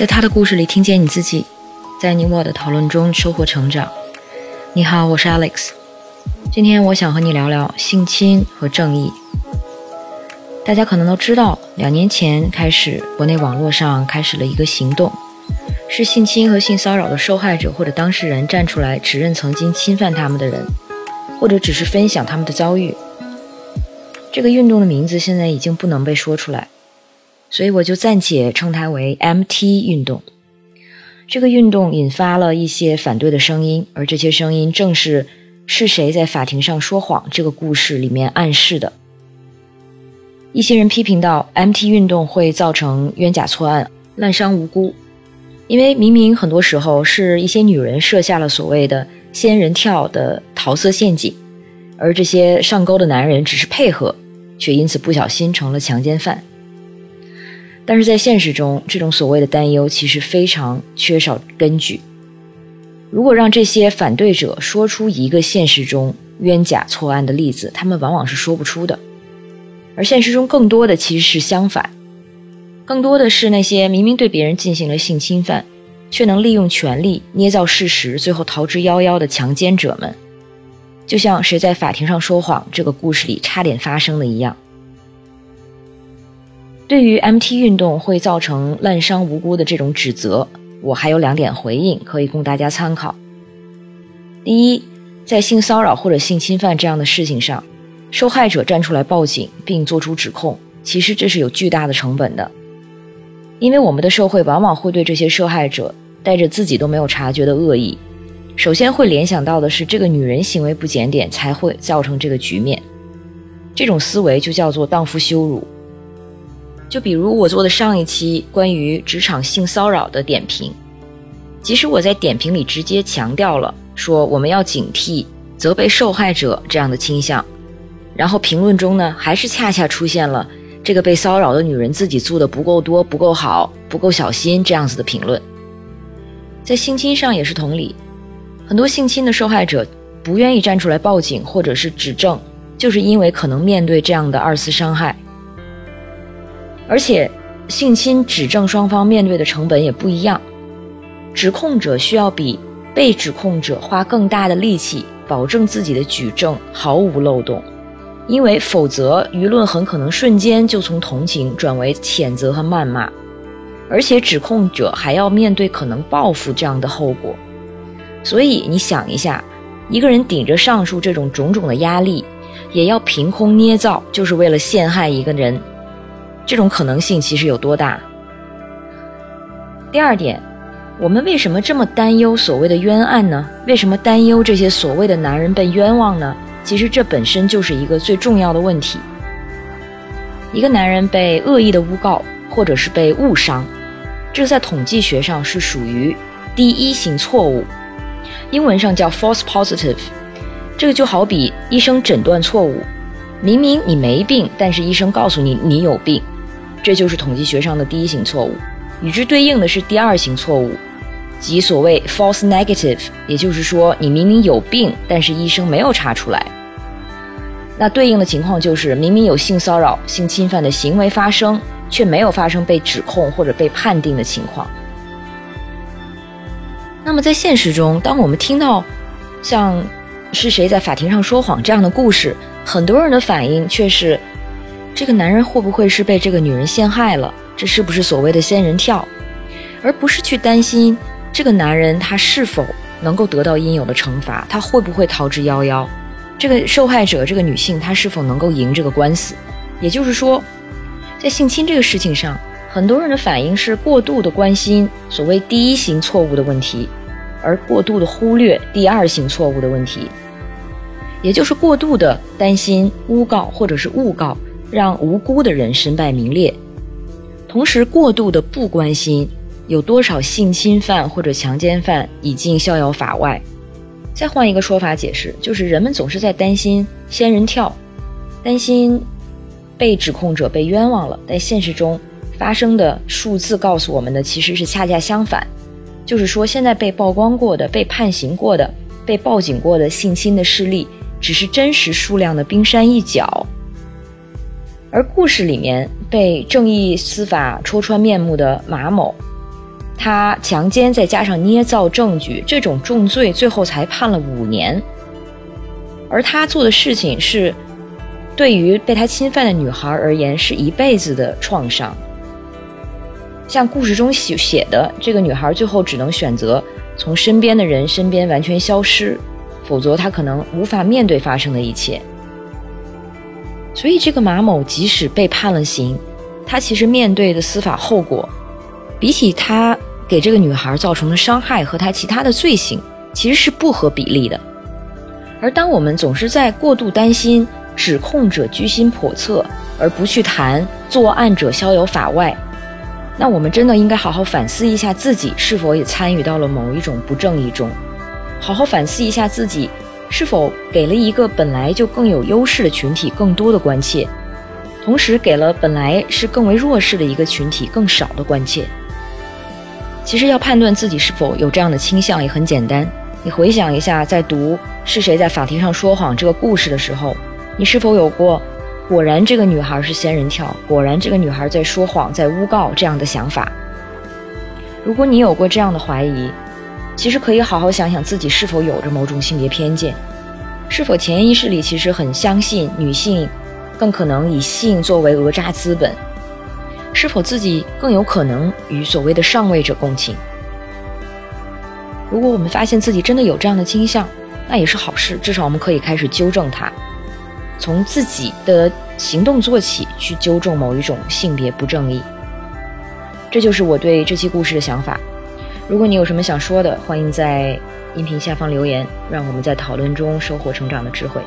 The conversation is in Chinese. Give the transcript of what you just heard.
在他的故事里听见你自己，在你我的讨论中收获成长。你好，我是 Alex。今天我想和你聊聊性侵和正义。大家可能都知道，两年前开始，国内网络上开始了一个行动，是性侵和性骚扰的受害者或者当事人站出来指认曾经侵犯他们的人，或者只是分享他们的遭遇。这个运动的名字现在已经不能被说出来。所以我就暂且称它为 MT 运动。这个运动引发了一些反对的声音，而这些声音正是是谁在法庭上说谎这个故事里面暗示的。一些人批评到，MT 运动会造成冤假错案、滥伤无辜，因为明明很多时候是一些女人设下了所谓的“仙人跳”的桃色陷阱，而这些上钩的男人只是配合，却因此不小心成了强奸犯。但是在现实中，这种所谓的担忧其实非常缺少根据。如果让这些反对者说出一个现实中冤假错案的例子，他们往往是说不出的。而现实中更多的其实是相反，更多的是那些明明对别人进行了性侵犯，却能利用权力捏造事实，最后逃之夭夭的强奸者们。就像谁在法庭上说谎这个故事里差点发生的一样。对于 MT 运动会造成滥伤无辜的这种指责，我还有两点回应可以供大家参考。第一，在性骚扰或者性侵犯这样的事情上，受害者站出来报警并做出指控，其实这是有巨大的成本的，因为我们的社会往往会对这些受害者带着自己都没有察觉的恶意，首先会联想到的是这个女人行为不检点才会造成这个局面，这种思维就叫做荡妇羞辱。就比如我做的上一期关于职场性骚扰的点评，即使我在点评里直接强调了说我们要警惕责备受害者这样的倾向，然后评论中呢还是恰恰出现了这个被骚扰的女人自己做的不够多、不够好、不够小心这样子的评论。在性侵上也是同理，很多性侵的受害者不愿意站出来报警或者是指证，就是因为可能面对这样的二次伤害。而且，性侵指证双方面对的成本也不一样。指控者需要比被指控者花更大的力气，保证自己的举证毫无漏洞，因为否则舆论很可能瞬间就从同情转为谴责和谩骂。而且，指控者还要面对可能报复这样的后果。所以，你想一下，一个人顶着上述这种种种的压力，也要凭空捏造，就是为了陷害一个人。这种可能性其实有多大？第二点，我们为什么这么担忧所谓的冤案呢？为什么担忧这些所谓的男人被冤枉呢？其实这本身就是一个最重要的问题。一个男人被恶意的诬告，或者是被误伤，这在统计学上是属于第一型错误，英文上叫 false positive。这个就好比医生诊断错误，明明你没病，但是医生告诉你你有病。这就是统计学上的第一型错误，与之对应的是第二型错误，即所谓 false negative，也就是说你明明有病，但是医生没有查出来。那对应的情况就是明明有性骚扰、性侵犯的行为发生，却没有发生被指控或者被判定的情况。那么在现实中，当我们听到像是谁在法庭上说谎这样的故事，很多人的反应却是。这个男人会不会是被这个女人陷害了？这是不是所谓的仙人跳？而不是去担心这个男人他是否能够得到应有的惩罚，他会不会逃之夭夭？这个受害者这个女性她是否能够赢这个官司？也就是说，在性侵这个事情上，很多人的反应是过度的关心所谓第一型错误的问题，而过度的忽略第二型错误的问题，也就是过度的担心诬告或者是诬告。让无辜的人身败名裂，同时过度的不关心有多少性侵犯或者强奸犯已经逍遥法外。再换一个说法解释，就是人们总是在担心仙人跳，担心被指控者被冤枉了。但现实中发生的数字告诉我们的其实是恰恰相反，就是说现在被曝光过的、被判刑过的、被报警过的性侵的事例，只是真实数量的冰山一角。而故事里面被正义司法戳穿面目的马某，他强奸再加上捏造证据，这种重罪最后才判了五年。而他做的事情是，对于被他侵犯的女孩而言是一辈子的创伤。像故事中写写的，这个女孩最后只能选择从身边的人身边完全消失，否则她可能无法面对发生的一切。所以，这个马某即使被判了刑，他其实面对的司法后果，比起他。给这个女孩造成的伤害和他其他的罪行其实是不合比例的，而当我们总是在过度担心指控者居心叵测，而不去谈作案者逍遥法外，那我们真的应该好好反思一下自己是否也参与到了某一种不正义中，好好反思一下自己是否给了一个本来就更有优势的群体更多的关切，同时给了本来是更为弱势的一个群体更少的关切。其实要判断自己是否有这样的倾向也很简单，你回想一下，在读《是谁在法庭上说谎》这个故事的时候，你是否有过“果然这个女孩是仙人跳，果然这个女孩在说谎，在诬告”这样的想法？如果你有过这样的怀疑，其实可以好好想想自己是否有着某种性别偏见，是否潜意识里其实很相信女性更可能以性作为讹诈资本。是否自己更有可能与所谓的上位者共情？如果我们发现自己真的有这样的倾向，那也是好事，至少我们可以开始纠正它，从自己的行动做起，去纠正某一种性别不正义。这就是我对这期故事的想法。如果你有什么想说的，欢迎在音频下方留言，让我们在讨论中收获成长的智慧。